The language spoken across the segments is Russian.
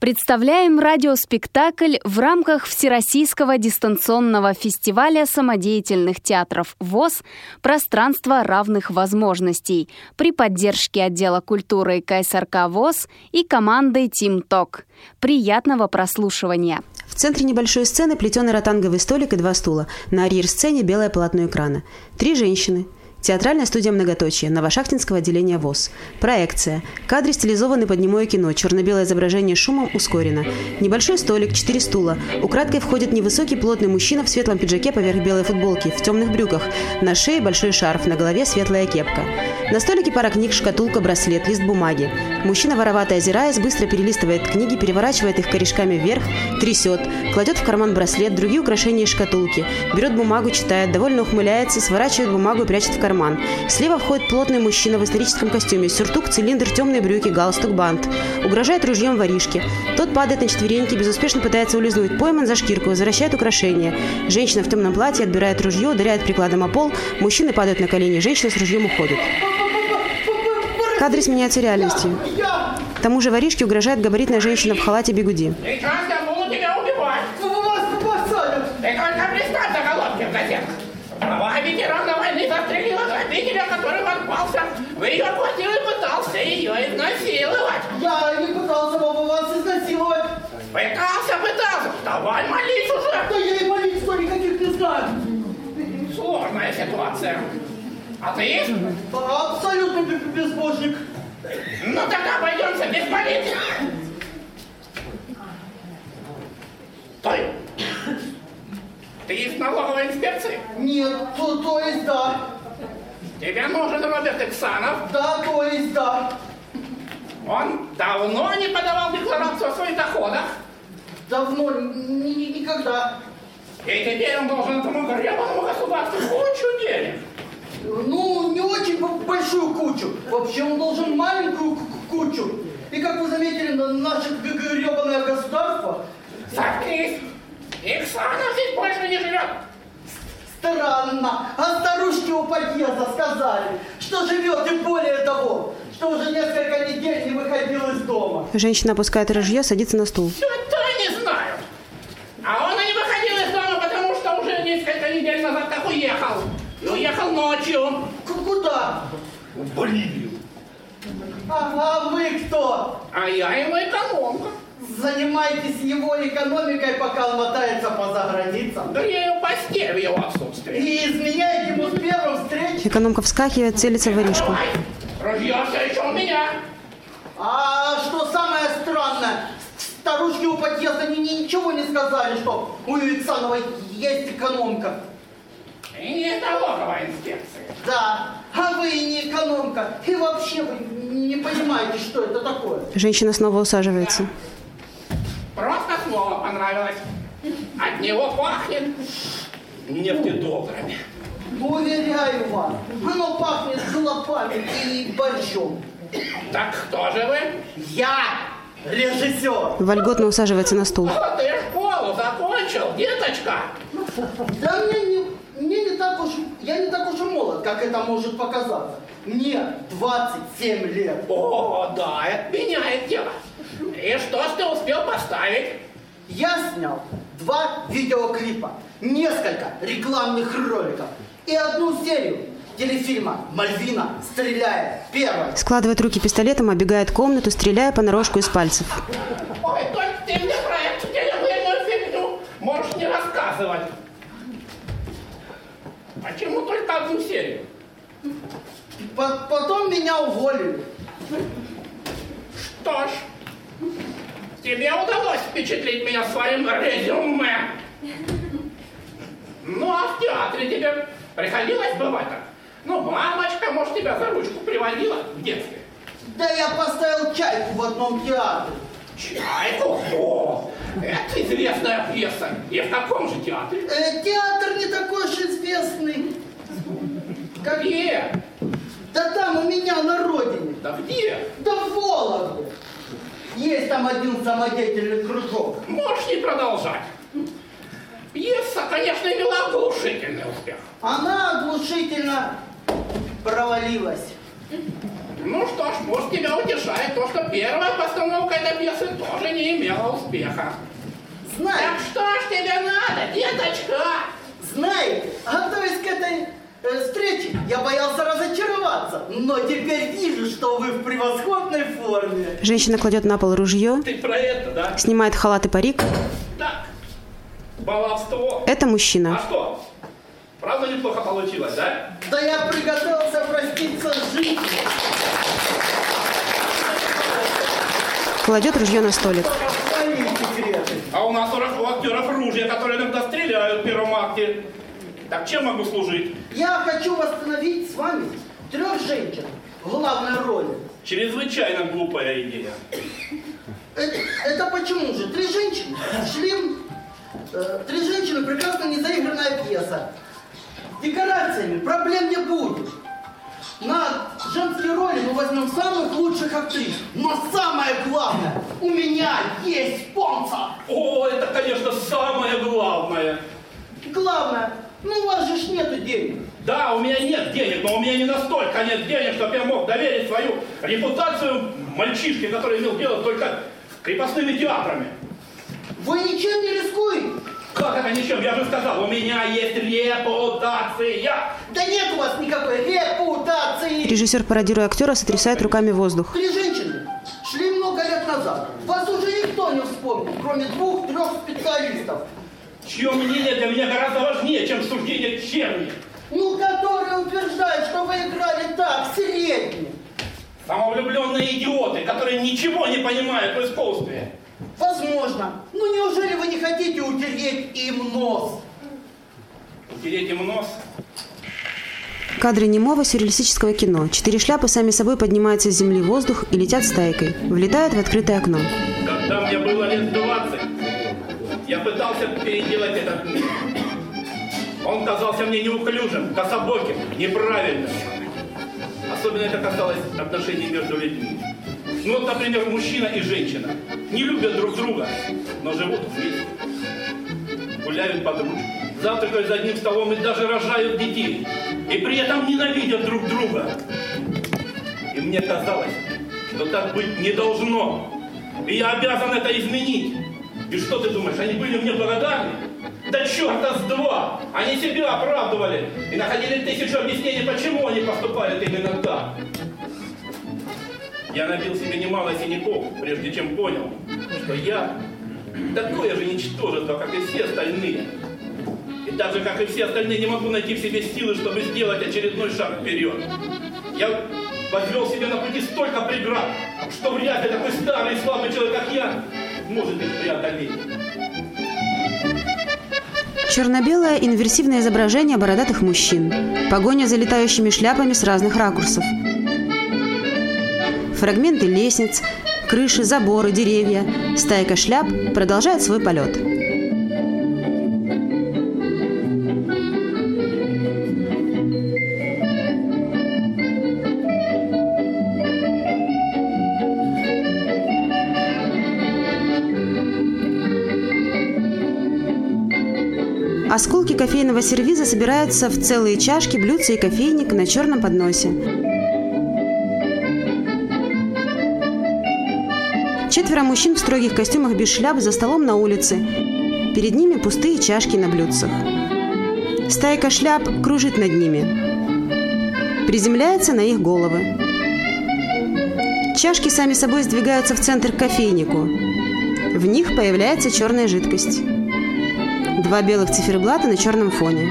Представляем радиоспектакль в рамках Всероссийского дистанционного фестиваля самодеятельных театров ВОЗ «Пространство равных возможностей» при поддержке отдела культуры КСРК ВОЗ и командой Тим Ток. Приятного прослушивания! В центре небольшой сцены плетеный ротанговый столик и два стула. На арьер-сцене белое полотно экрана. Три женщины – Театральная студия «Многоточие» Новошахтинского отделения ВОЗ. Проекция. Кадры стилизованы под немое кино. Черно-белое изображение шумом ускорено. Небольшой столик, четыре стула. Украдкой входит невысокий плотный мужчина в светлом пиджаке поверх белой футболки, в темных брюках. На шее большой шарф, на голове светлая кепка. На столике пара книг, шкатулка, браслет, лист бумаги. Мужчина, воровато озираясь, быстро перелистывает книги, переворачивает их корешками вверх, трясет, кладет в карман браслет, другие украшения из шкатулки. Берет бумагу, читает, довольно ухмыляется, сворачивает бумагу и прячет в карман карман. Слева входит плотный мужчина в историческом костюме, сюртук, цилиндр, темные брюки, галстук, бант. Угрожает ружьем воришке. Тот падает на четвереньки, безуспешно пытается улизнуть. Пойман за шкирку, возвращает украшение. Женщина в темном платье отбирает ружье, ударяет прикладом о пол. Мужчины падают на колени, женщина с ружьем уходит. Кадры сменяются реальностью. К тому же воришке угрожает габаритная женщина в халате бегуди. Сейчас я буду тебя убивать. Вас посадят. Ты только представь заголовки в газетах. Права ветерана войны застрелила грабителя, который ворвался в ее квартиру и пытался ее изнасиловать. Я не пытался бы вас изнасиловать. Пытался, пытался. Давай молись уже. Да я и молитв никаких не знаю. Сложная ситуация. А ты? Абсолютно б- безбожник. Ну тогда пойдемся без молитвы. Стой. Ты из налоговой инспекции? Нет, то, то есть да. Тебе нужен Роберт Иксанов. Да, то есть да. Он давно не подавал декларацию о своих доходах. Давно, ни- ни- никогда. И теперь он должен этому гребаному государству кучу денег. Ну, не очень большую кучу. Вообще он должен маленькую ку- кучу. И как вы заметили, на- наше гребаное государство Заткнись. Иксанов здесь больше не живет. Странно. А старушки у подъезда сказали, что живет и более того, что уже несколько недель не выходил из дома. Женщина опускает ружье, садится на стул. Что-то не знаю. А он и не выходил из дома, потому что уже несколько недель назад как уехал. И уехал ночью. К- Куда? В Боливию. А, а вы кто? А я ему экономка. Занимаетесь его экономикой, пока он мотается по заграницам. Грею постель в его отсутствии. И изменяете ему с первым встреч? Экономка вскакивает, целится в воришку. Ружье все еще у меня. А что самое странное, старушки у подъезда ни- ни- ничего не сказали, что у Иксановой есть экономка. И не налоговая инспекция. Да, а вы не экономка. И вообще вы не понимаете, что это такое. Женщина снова усаживается. Просто слово понравилось. От него пахнет нефтедолларами. Уверяю вас, оно пахнет золотами и борщом. Так кто же вы? Я режиссер. Вольготно усаживается на стул. Вот ты школу закончил, деточка. Да мне не, мне не так уж, я не так уж и молод, как это может показаться. Мне 27 лет. О, да, это меняет дело. И что ж ты успел поставить? Я снял два видеоклипа, несколько рекламных роликов и одну серию телефильма «Мальвина стреляет первой». Складывает руки пистолетом, оббегает комнату, стреляя понарошку из пальцев. Ой, только ты мне про эту телевизионную фигню можешь не рассказывать. Почему только одну серию? По- потом меня уволили. Что ж, тебе удалось впечатлить меня своим резюме. Ну, а в театре тебе приходилось бывать так? Ну, мамочка, может, тебя за ручку приводила в детстве? Да я поставил чайку в одном театре. Чайку? О, это известная пьеса. И в каком же театре? Э, театр не такой уж известный. Как... Где? Да там у меня на родине. Да где? Да в Вологде. Есть там один самодеятельный кружок. Можешь не продолжать. Пьеса, конечно, имела оглушительный успех. Она оглушительно провалилась. Ну что ж, может тебя утешает то, что первая постановка этой пьесы тоже не имела успеха. Знаете, Так что ж тебе надо, деточка? знаете, готовясь к этой э, встрече, я боялся разочароваться, но теперь вижу, что вы в превосходной форме. Женщина кладет на пол ружье, Ты про это, да? снимает халат и парик. Так, баловство. Это А мужчина. что? Правда неплохо получилось, да? Да я приготовился проститься с жизнью. Кладет ружье на столик. А у нас у актеров ружья, которые иногда стреляют в первом акте. Так чем могу служить? Я хочу восстановить с вами трех женщин в главной роли. Чрезвычайно глупая идея. Это, это почему же? Три женщины шли... э, три женщины прекрасно не заигранная пьеса. Декорациями проблем не будет. На женские роли мы возьмем самых лучших актрис. Но самое главное, у меня есть спонсор. О, это, конечно, самое главное. Главное, ну у вас же ж нету денег. Да, у меня нет денег, но у меня не настолько нет денег, чтобы я мог доверить свою репутацию мальчишке, который имел дело только с крепостными театрами. Вы ничем не рискуете. Как это ничем? Я же сказал, у меня есть репутация. Да нет у вас никакой репутации. Режиссер, пародируя актера, сотрясает руками воздух. Три женщины шли много лет назад. Вас уже никто не вспомнит, кроме двух-трех специалистов. Чье мнение для меня гораздо важнее, чем суждение черни. Ну, которые утверждают, что вы играли так, средне. Самовлюбленные идиоты, которые ничего не понимают в искусстве. Возможно. Ну, неужели вы не хотите утереть им нос? Утереть им нос. Кадры немого сюрреалистического кино. Четыре шляпы сами собой поднимаются с земли в воздух и летят стайкой. Влетают в открытое окно. Когда мне было лет 20, я пытался переделать этот мир. Он казался мне неуклюжим, кособоким, неправильным. Особенно это касалось отношений между людьми. Ну вот, например, мужчина и женщина не любят друг друга, но живут вместе. Гуляют под ручку, завтракают за одним столом и даже рожают детей. И при этом ненавидят друг друга. И мне казалось, что так быть не должно. И я обязан это изменить. И что ты думаешь, они были мне благодарны? Да черта с два! Они себя оправдывали и находили тысячу объяснений, почему они поступают именно так. Я набил себе немало синяков, прежде чем понял, что я такое же ничтожество, как и все остальные. И так же, как и все остальные, не могу найти в себе силы, чтобы сделать очередной шаг вперед. Я возвел себе на пути столько преград, что вряд ли такой старый и слабый человек, как я, может их преодолеть. Черно-белое инверсивное изображение бородатых мужчин. Погоня за летающими шляпами с разных ракурсов. Фрагменты лестниц, крыши, заборы, деревья. Стайка шляп продолжает свой полет. Осколки кофейного сервиза собираются в целые чашки, блюдца и кофейник на черном подносе. Четверо мужчин в строгих костюмах без шляп за столом на улице. Перед ними пустые чашки на блюдцах. Стайка шляп кружит над ними. Приземляется на их головы. Чашки сами собой сдвигаются в центр кофейнику. В них появляется черная жидкость. Два белых циферблата на черном фоне.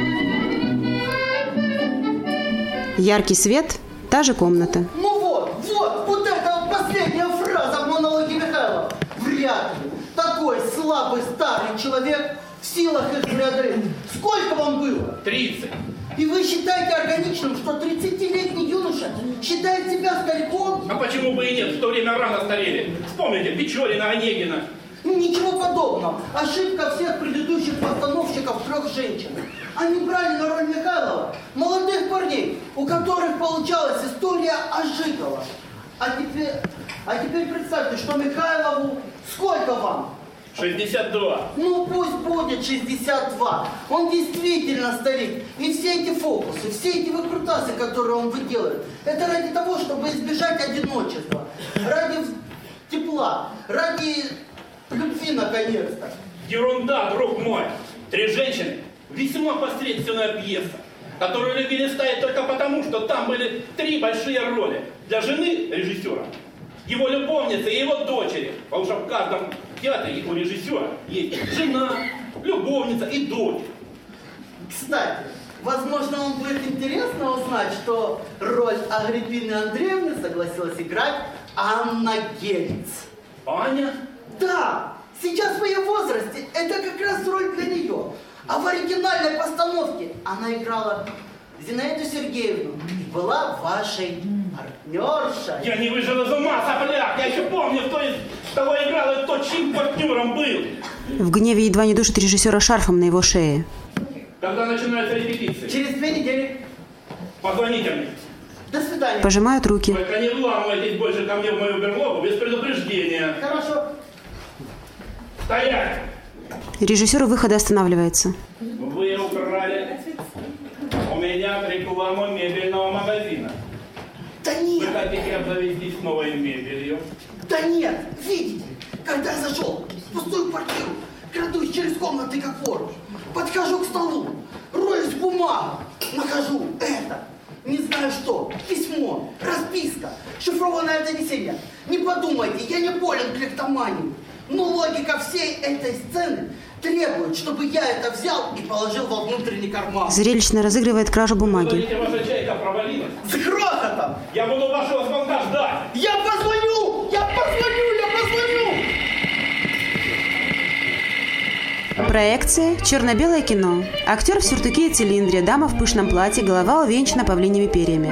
Яркий свет, та же комната. Ну вот, вот, вот это вот последняя фраза в монологе Михайлова. Вряд ли такой слабый старый человек в силах их преодолеть. Сколько вам было? 30. И вы считаете органичным, что 30-летний юноша считает себя стариком? А почему бы и нет? В то время рано старели. Вспомните Печорина, Онегина. Ничего подобного. Ошибка всех предыдущих постановщиков трех женщин. Они брали на роль Михайлова молодых парней, у которых получалась история Ожикова. А теперь, а теперь представьте, что Михайлову сколько вам? 62. Ну пусть будет 62. Он действительно старик. И все эти фокусы, все эти выкрутасы, которые он выделывает, это ради того, чтобы избежать одиночества. Ради тепла, ради любви наконец-то. Ерунда, друг мой. Три женщины. Весьма посредственная пьеса, которую любили ставить только потому, что там были три большие роли. Для жены режиссера, его любовницы и его дочери. Потому что в каждом театре у режиссера есть жена, любовница и дочь. Кстати, возможно, вам будет интересно узнать, что роль Агриппины Андреевны согласилась играть Анна Гельц. Аня? Да, сейчас в ее возрасте это как раз роль для нее. А в оригинальной постановке она играла Зинаиду Сергеевну и была вашей партнершей. Я не выжил из ума, сопляк! Я еще помню, кто из того играл и кто чьим партнером был. В гневе едва не душит режиссера шарфом на его шее. Когда начинается репетиция? Через две недели. Позвоните мне. До свидания. Пожимают руки. Только не вламывайтесь больше ко мне в мою берлогу без предупреждения. Хорошо. Стоять! Режиссер у выхода останавливается. Вы украли у меня рекламу мебельного магазина. Обзавестись новой мебелью? да нет. Видите, когда я зашел в пустую квартиру, крадусь через комнаты как вор, подхожу к столу, роюсь в бумагу, нахожу это. Не знаю что, письмо, расписка, шифрованное донесение. Не подумайте, я не болен клептоманией. Но логика всей этой сцены требует, чтобы я это взял и положил во внутренний карман. Зрелищно разыгрывает кражу бумаги. Говорите, ваша чайка провалилась. С грохотом! Я буду вашего звонка ждать. Я позвоню! Я позвоню! Я позвоню! Проекция «Черно-белое кино». Актер в сюртуке и цилиндре, дама в пышном платье, голова увенчана павлиньими перьями.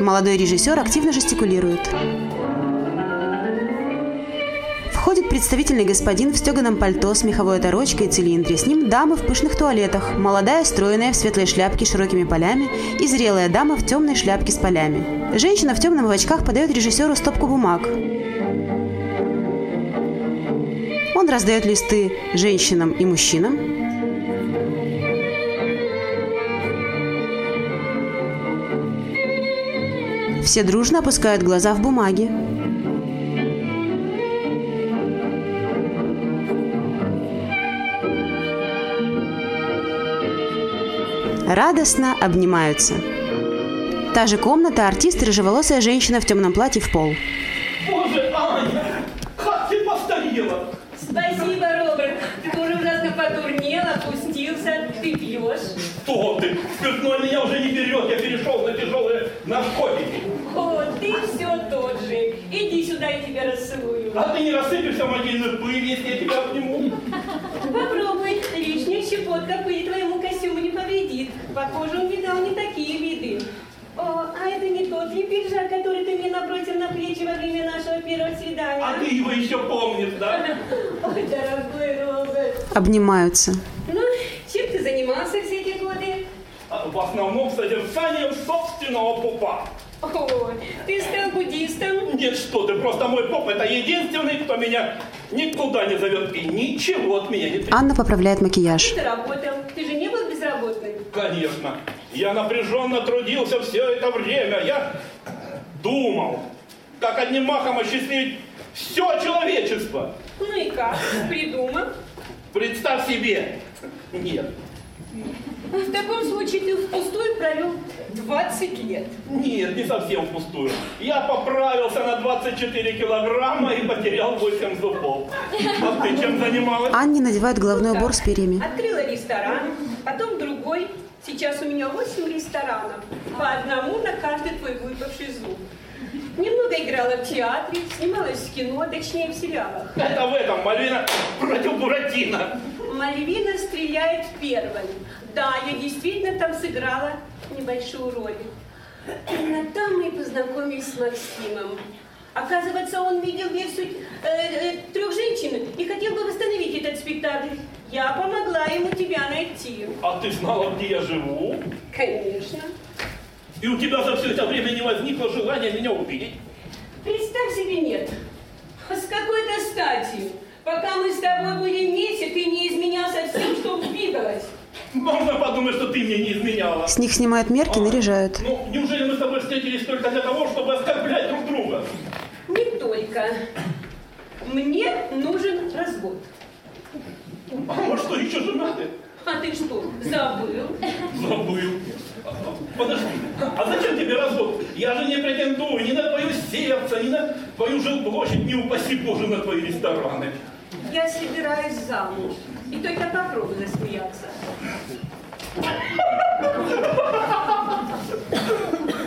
Молодой режиссер активно жестикулирует. Входит представительный господин в стеганом пальто с меховой оторочкой и цилиндре. С ним дамы в пышных туалетах. Молодая, стройная, в светлой шляпке с широкими полями и зрелая дама в темной шляпке с полями. Женщина в темном в очках подает режиссеру стопку бумаг. Он раздает листы женщинам и мужчинам. Все дружно опускают глаза в бумаги. Радостно обнимаются. Та же комната, артист и рыжеволосая женщина в темном платье в пол. Боже, Аня, как ты постарела. Спасибо, Роберт. Ты тоже ужасно потурнел, опустился. Ты пьешь? Что ты? Спиртное меня уже не берет. Я перешел на тяжелые наркотики. О, ты все тот же. Иди сюда, я тебя расцелую. А ты не рассыпешься в могильную пыль, если я тебя обниму. Попробуй. Лишняя щепотка пыли Похоже, он видал не такие виды. О, а это не тот ли пиджак, который ты мне набросил на плечи во время нашего первого свидания? А ты его еще помнишь, да? Ой, дорогой Роберт. Обнимаются. Ну, чем ты занимался все эти годы? А В основном содержанием собственного пупа. О, ты стал буддистом? Нет, что ты, просто мой поп это единственный, кто меня никуда не зовет и ничего от меня не требует. Анна поправляет макияж. Ты работал. Ты же не был безработным? Конечно. Я напряженно трудился все это время. Я думал, как одним махом осчастливить все человечество. Ну и как? Придумал? Представь себе. Нет, В таком случае ты впустую провел 20 лет. нет, не совсем впустую. Я поправился на 24 килограмма и потерял 8 зубов. А ты чем занималась? Анне надевают головной убор с перьями. Открыла ресторан, потом другой. Сейчас у меня 8 ресторанов. По одному на каждый твой выпавший зуб. Немного играла в театре, снималась в кино, точнее в сериалах. Это в этом Мальвина против Буратино. Мальвина стреляет первой. Да, я действительно там сыграла небольшую роль. Именно там мы и познакомились с Максимом. Оказывается, он видел версию э, э, трех женщин и хотел бы восстановить этот спектакль. Я помогла ему тебя найти. А ты знала, где я живу? Конечно. И у тебя за все это время не возникло желания меня увидеть? Представь себе, нет. С какой-то стати? Пока мы с тобой были вместе, ты не изменял совсем, что двигалась. Можно подумать, что ты мне не изменяла. С них снимают мерки, а, наряжают. Ну, неужели мы с тобой встретились только для того, чтобы оскорблять только. Мне нужен развод. А может, что, еще женаты? А ты что, забыл? Забыл. Подожди, а зачем тебе развод? Я же не претендую ни на твое сердце, ни на твою жилплощадь, не упаси Боже, на твои рестораны. Я собираюсь замуж. И только попробуй засмеяться.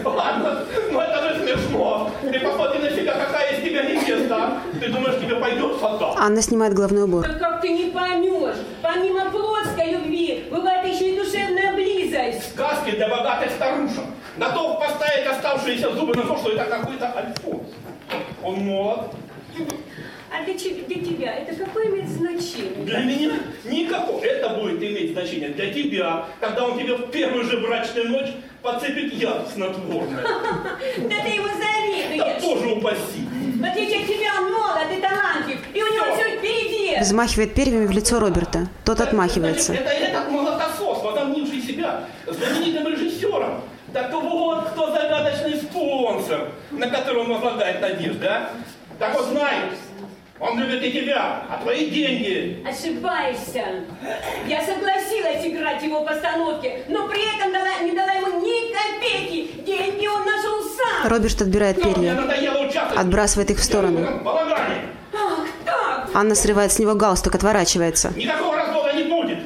Ладно, ну это же смешно. Ты посмотри на себя, какая Ты думаешь, тебе пойдет фото? Анна снимает головной убор. Так как ты не поймешь, помимо плотской любви, бывает еще и душевная близость. Сказки для богатых старушек. Готов поставить оставшиеся зубы на то, что это какой-то альфонс. Он молод. А для, для тебя это какое имеет значение? Для меня никакого. Это будет иметь значение для тебя, когда он тебе в первую же брачную ночь подцепит яд снотворное. Да ты его Да завидуешь. тоже упаси. В отличие от тебя он молод и талантлив, и у него все впереди. Взмахивает перьями в лицо Роберта. Тот отмахивается. Это этот молокосос, возомнивший себя знаменитым режиссером. Так вот, кто загадочный спонсор, на которого он возлагает надежды, а? Так вот знай, он любит и тебя, а твои деньги Ошибаешься. Я согласилась играть в его постановке, но при этом дала, не дала ему ни копейки. Деньги он нашел. Роберт отбирает перья. Отбрасывает их в сторону. Анна срывает с него галстук, отворачивается. Никакого развода не будет.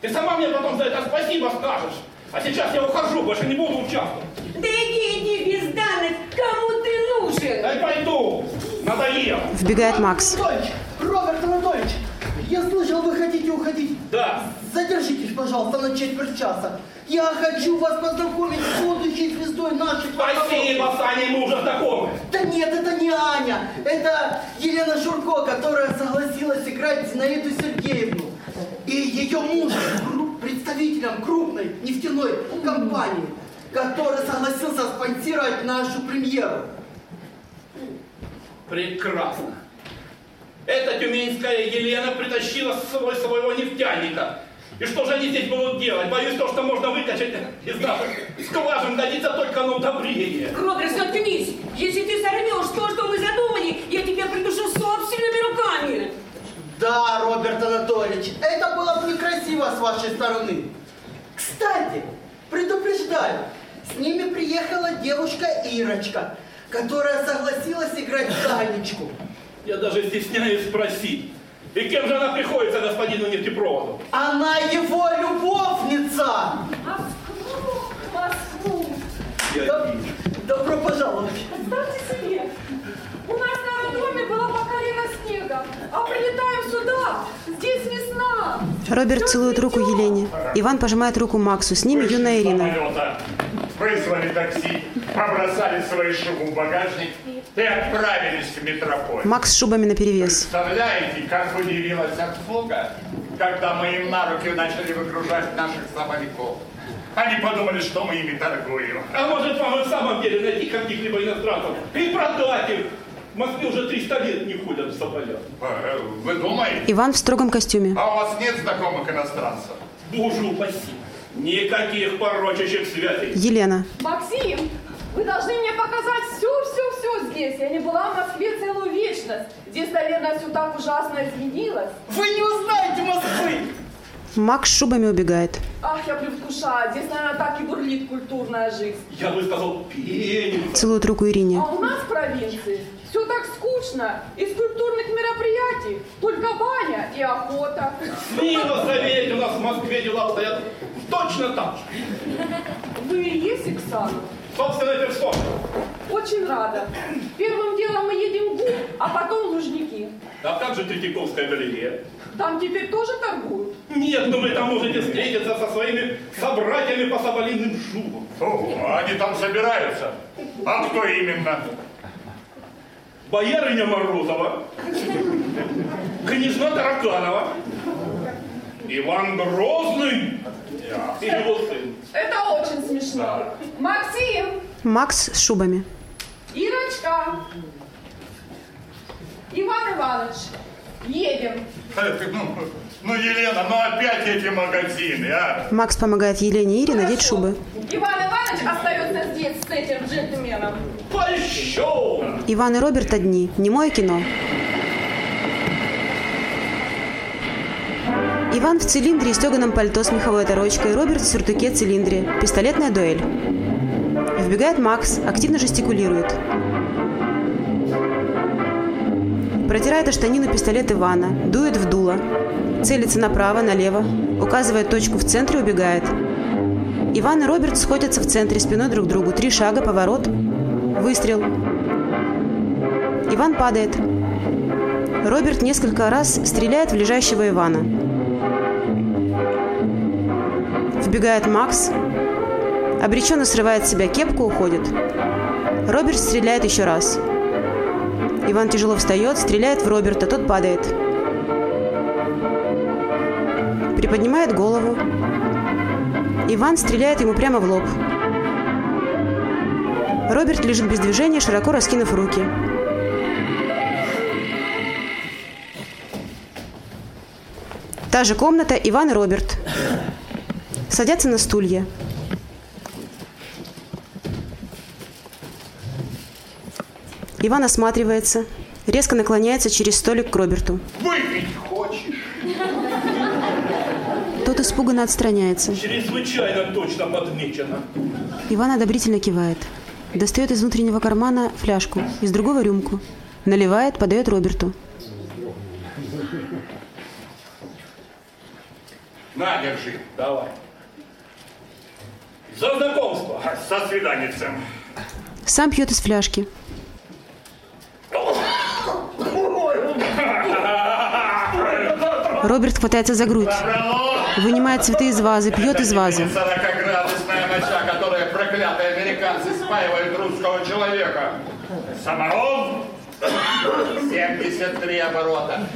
Ты сама мне потом за это спасибо скажешь. А сейчас я ухожу, больше не буду участвовать. Да иди, иди, бездарность. Кому ты нужен? Дай пойду. Надоело. Вбегает Макс. Анатольевич, Роберт Анатольевич, я слышал, вы хотите уходить. Да. Задержитесь, пожалуйста, на четверть часа. Я хочу вас познакомить с будущей звездой нашей Спасибо, с Аней мы уже знакомы. Да нет, это не Аня. Это Елена Шурко, которая согласилась играть Зинаиду Сергеевну. И ее муж, представителем крупной нефтяной компании, который согласился спонсировать нашу премьеру. Прекрасно. Эта тюменская Елена притащила с собой своего нефтяника. И что же они здесь будут делать? Боюсь, то, что можно выкачать из наших скважин, годится только на удобрение. Роберт, заткнись. Если ты сорвешь то, что мы задумали, я тебя придушу собственными руками. Да, Роберт Анатольевич, это было бы некрасиво с вашей стороны. Кстати, предупреждаю, с ними приехала девушка Ирочка, которая согласилась играть в Танечку. Я даже стесняюсь спросить. И кем же она приходится господину нефтепроводу? Она его любовница! Москву, Москву. Доб- Добро пожаловать! Представьте себе, у нас на роддоме было поколено снегом, а прилетаем сюда, здесь весна. Роберт целует руку Елене. Иван пожимает руку Максу. С ними юная Ирина. самолета, вызвали такси, побросали свои шубы в багажник и отправились в метрополь. Макс с шубами наперевес. Представляете, как удивилась обслуга, когда мы им на руки начали выгружать наших самолетов. Они подумали, что мы ими торгуем. А может вам и в самом деле найти каких-либо иностранцев и продать их? В Москве уже 300 лет не ходят в соболях. Э, Вы думаете? Иван в строгом костюме. А у вас нет знакомых иностранцев? Боже упаси. Никаких порочащих связей. Елена. Максим, вы должны мне показать все-все-все здесь. Я не была в Москве целую вечность. Здесь, наверное, все так ужасно изменилось. Вы не узнаете Москвы! Макс шубами убегает. Ах, я предвкушаю. Здесь, наверное, так и бурлит культурная жизнь. Я бы сказал, пенится. Целует руку Ирине. А у нас в провинции все так скучно. Из культурных мероприятий только баня и охота. Смело заверить, у нас в Москве дела обстоят точно так же. Вы и есть Иксана? Собственной персоной. Очень рада. Первым делом мы едем в ГУ, а потом в Лужники. А как же Третьяковская галерея? Там теперь тоже торгуют. Нет, но вы там можете встретиться со своими собратьями по соболиным шубам. О, они там собираются. А кто именно? Боярыня Морозова, княжна Тараканова, Иван Грозный и его сын. Это очень смешно. Максим, Макс с шубами. Ирочка, Иван Иванович, едем. Ну, ну, Елена, ну опять эти магазины, а? Макс помогает Елене и Ире надеть шубы. Иван Иванович остается здесь с этим джентльменом. Иван и Роберт одни. Немое кино. Иван в цилиндре и стеганом пальто с меховой оторочкой, Роберт в сюртуке цилиндре. Пистолетная дуэль. Вбегает Макс, активно жестикулирует. Протирает штанину пистолет Ивана, дует в дуло. Целится направо, налево, указывает точку в центре, убегает. Иван и Роберт сходятся в центре спиной друг к другу. Три шага, поворот, выстрел. Иван падает. Роберт несколько раз стреляет в лежащего Ивана. Вбегает Макс. Обреченно срывает с себя кепку, уходит. Роберт стреляет еще раз. Иван тяжело встает, стреляет в Роберта, тот падает. Приподнимает голову. Иван стреляет ему прямо в лоб. Роберт лежит без движения, широко раскинув руки. Та же комната, Иван и Роберт. Садятся на стулья. Иван осматривается, резко наклоняется через столик к Роберту. Выпить хочешь? Тот испуганно отстраняется. Чрезвычайно точно подмечено. Иван одобрительно кивает. Достает из внутреннего кармана фляжку, из другого рюмку. Наливает, подает Роберту. На, держи. Давай. За знакомство. Со свиданицем. Сам пьет из фляжки. Роберт хватается за грудь. Вынимает цветы из вазы, пьет из вазы. Самарон 73 оборота.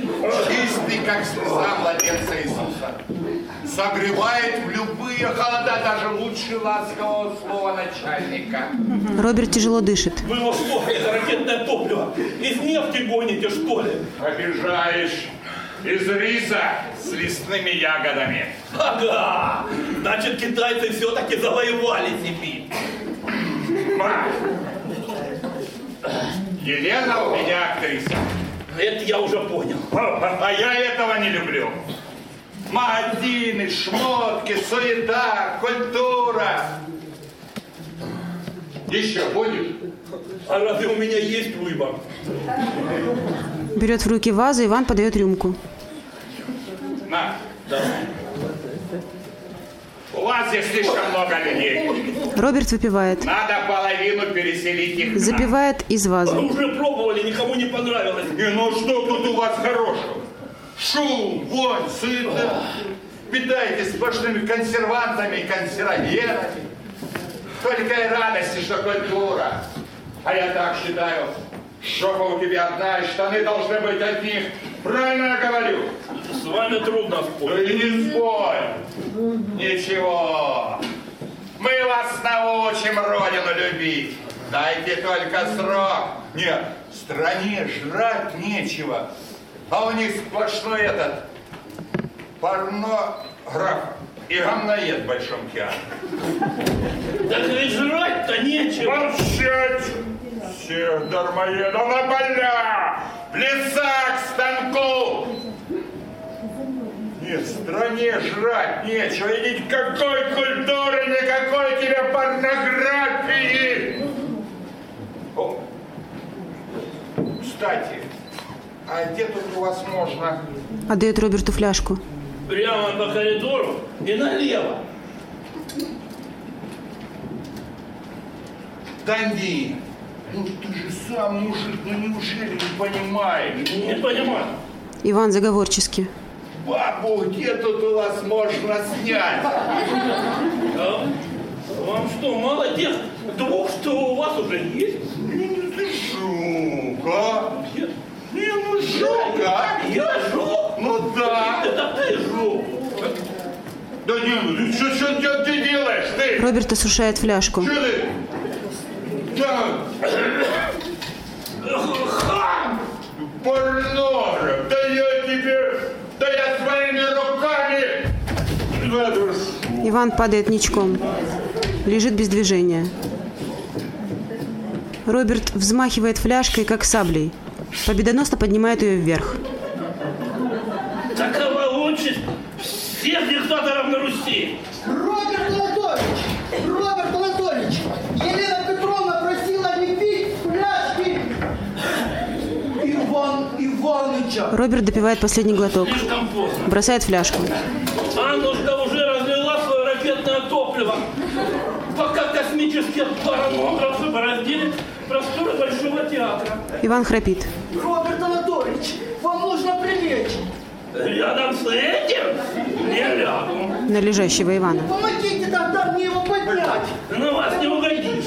Чистый, как слеза младенца Иисуса. Согревает в любые холода, даже лучше ласкового слова начальника. Роберт тяжело дышит. Вы его что, это ракетное топливо? Из нефти гоните, что ли? Обижаешь из риса с лесными ягодами. Ага! Значит, китайцы все-таки завоевали Сибирь. Елена у меня актриса. Это я уже понял. А а я этого не люблю. Магазины, шмотки, суета, культура. Еще будешь? А разве у меня есть выбор? Берет в руки вазу, Иван подает рюмку. На. У вас здесь слишком много людей. Роберт выпивает. Надо половину переселить их. Запивает из вазы. Уже пробовали, никому не понравилось. И ну что тут у вас хорошего? Шум, вонь, суета. Питаетесь сплошными консервантами и консерваторами. Только и радости, что культура. А я так считаю, жопа у тебя одна, и штаны должны быть одних. Правильно я говорю? С вами трудно спорить. и не спорь. Ничего. Мы вас научим Родину любить. Дайте только срок. Нет, в стране жрать нечего. А у них сплошной этот порнограф и гамноед в Большом театре. Так ведь жрать-то нечего. Молчать! Всех дармоедов на поля! В леса к станку! Нет, в стране жрать нечего, и никакой культуры, никакой тебе порнографии! О, кстати, а где тут у вас можно? Отдает Роберту фляжку. Прямо по коридору и налево. Да не, ну ты же сам мужик, ну неужели не понимаешь? Не понимаю. Иван заговорчески. Бабу, где тут у вас можно снять? А? Вам что, мало тех двух, что у вас уже есть? Ну ты жук, а? Нет. Не, ну жук, а? Я жук. Ну да. Это ты жук. Да не, ну что, что, что ты делаешь, ты? Роберт осушает фляжку. Что ты? Да. Хам! Порнограф, да я тебе Иван падает ничком. Лежит без движения. Роберт взмахивает фляжкой, как саблей. Победоносно поднимает ее вверх. Такова участь всех диктаторов на Руси. Роберт Анатольевич! Роберт Анатольевич! Елена Петровна просила не пить фляжки Иван Иваныча. Роберт допивает последний глоток. Бросает фляжку. Иван храпит. Роберт Анатольевич, вам нужно прилечь. Рядом с этим не лягу. На лежащего Ивана. Помогите тогда мне его поднять. На вас не угодишь.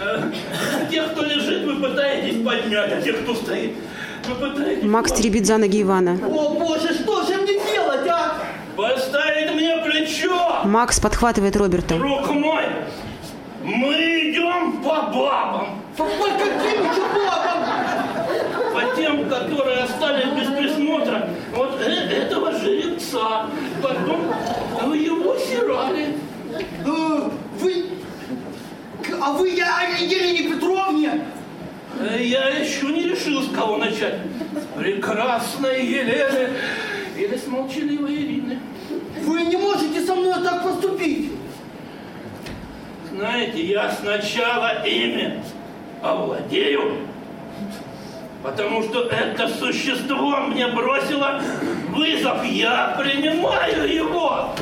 Э, Тех, кто лежит, вы пытаетесь поднять, а тех, кто стоит, вы пытаетесь... Макс теребит за ноги Ивана. О боже, что же мне делать, а? Поставить мне плечо! Макс подхватывает Роберта. Друг мой, мы идем по бабам. По по каким еще бабам? По тем, которые остались без присмотра вот э- этого жеребца. Потом вы его сирали. Э, Вы... А вы я о Елене Петровне? Э, Я еще не решил, с кого начать. Прекрасной Елены или с молчаливой Ирины. Вы не можете со мной так поступить. Знаете, я сначала ими овладею, потому что это существо мне бросило вызов. Я принимаю его.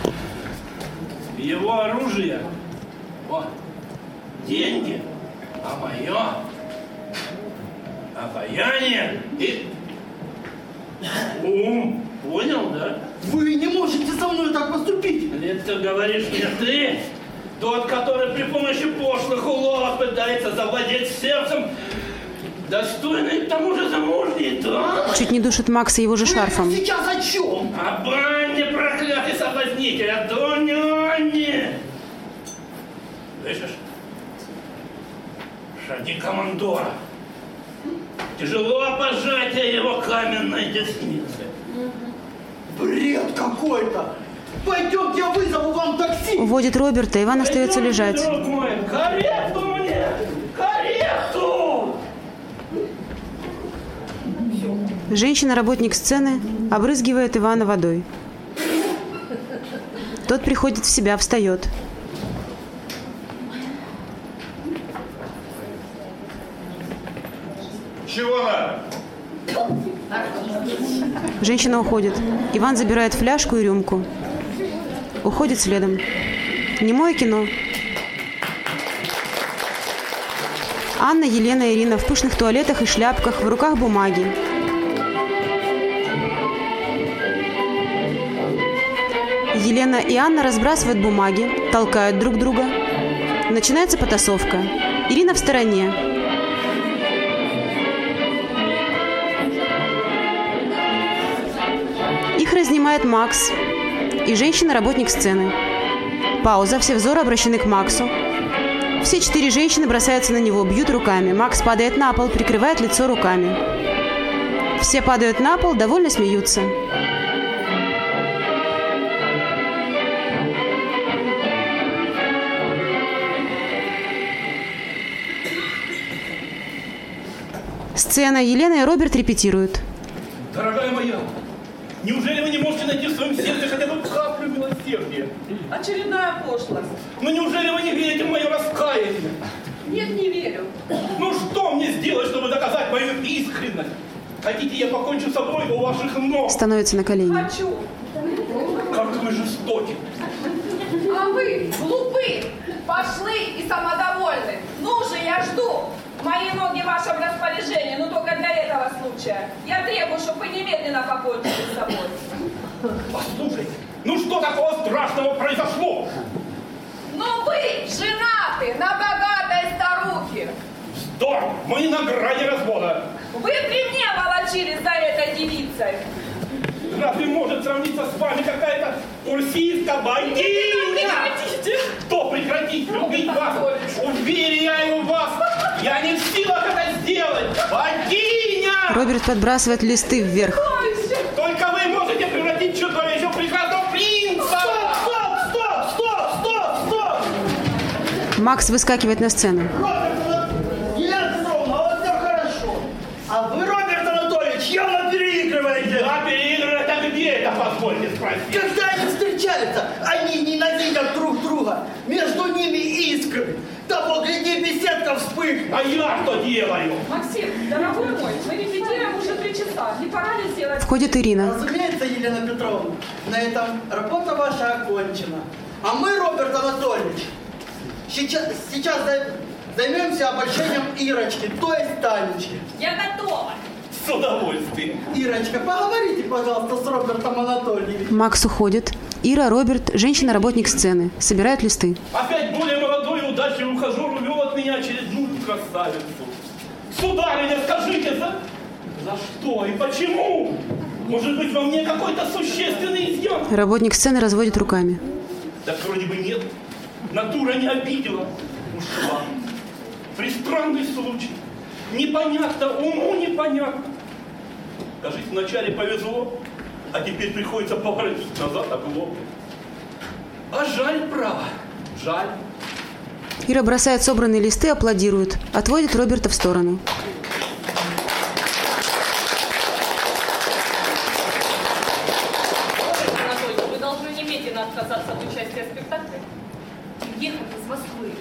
Его оружие. Вот. Деньги. А мое обаяние и ум. Понял, да? Вы не можете со мной так поступить. Это говоришь мне ты, тот, который при помощи пошлых уловок пытается завладеть сердцем достойной к тому же замужней дамы. Чуть не душит Макса его же Вы шарфом. сейчас о чем? А банне проклятый соблазнитель, а Доня Анне. Слышишь? Шаги командора. Тяжело пожатие его каменной десницы. Бред какой-то. Пойдемте, я вызову вам такси. Уводит Роберта, Иван остается Пойдемте, лежать. Друг мой, карету мне! Карету! Женщина-работник сцены обрызгивает Ивана водой. Тот приходит в себя, встает. Чего надо? Женщина уходит. Иван забирает фляжку и рюмку. Уходит следом. Немое кино. Анна, Елена и Ирина в пышных туалетах и шляпках, в руках бумаги. Елена и Анна разбрасывают бумаги, толкают друг друга. Начинается потасовка. Ирина в стороне. Их разнимает Макс и женщина-работник сцены. Пауза, все взоры обращены к Максу. Все четыре женщины бросаются на него, бьют руками. Макс падает на пол, прикрывает лицо руками. Все падают на пол, довольно смеются. Сцена. Елена и Роберт репетируют. Дорогая моя, неужели вы не можете найти в своем сердце хотя бы каплю милосердия? Очередная пошлость. Ну неужели вы не верите в мое раскаяние? Нет, не верю. Ну что мне сделать, чтобы доказать мою искренность? Хотите, я покончу с собой у ваших ног? Становится на колени. Хочу. Как вы жестоки! А вы глупы, пошлы и самодовольны. Ну же, я жду. Мои ноги в вашем распоряжении, но только для этого случая. Я требую, чтобы вы немедленно покончили с собой. Послушайте, такого страшного произошло? Но вы женаты на богатой старухе. Вздор! Мы на грани развода. Вы при мне волочились за этой девицей. Разве может сравниться с вами какая-то урсийская богиня? Прекратите. Кто прекратить любить вас? Уверяю вас, я не в силах это сделать. Богиня! Роберт подбрасывает листы вверх. Макс выскакивает на сцену. Роберт, вот все хорошо. А вы, Роберт Анатольевич, явно переигрываете. Да, переигрывать, а где это, спросить? Когда они встречаются, они ненавидят друг друга. Между ними искры. Того, гляди, беседка вспыхнет. А я что делаю? Максим, дорогой мой, мы репетируем уже три часа. Не пора ли сделать... Входит Ирина. Разумеется, Елена Петровна, на этом работа ваша окончена. А мы, Роберт Анатольевич, сейчас, сейчас зай- займемся обольщением Ирочки, то есть Танечки. Я готова. С удовольствием. Ирочка, поговорите, пожалуйста, с Робертом Анатольевичем. Макс уходит. Ира, Роберт, женщина-работник сцены. Собирают листы. Опять более молодой и удачливый ухажер увел от меня очередную красавицу. Сударыня, скажите, за... За что и почему? Может быть, во мне какой-то существенный изъян? Работник сцены разводит руками. Так вроде бы нет. Натура не обидела. Ушла. Пристранный случай. Непонятно, уму непонятно. Кажется, вначале повезло, а теперь приходится поворотить назад оглобло. А жаль, право, жаль. Ира бросает собранные листы, аплодирует. Отводит Роберта в сторону. Роберт Анатольевич, вы должны немедленно отказаться от участия в спектакле. и Ехать из Москвы.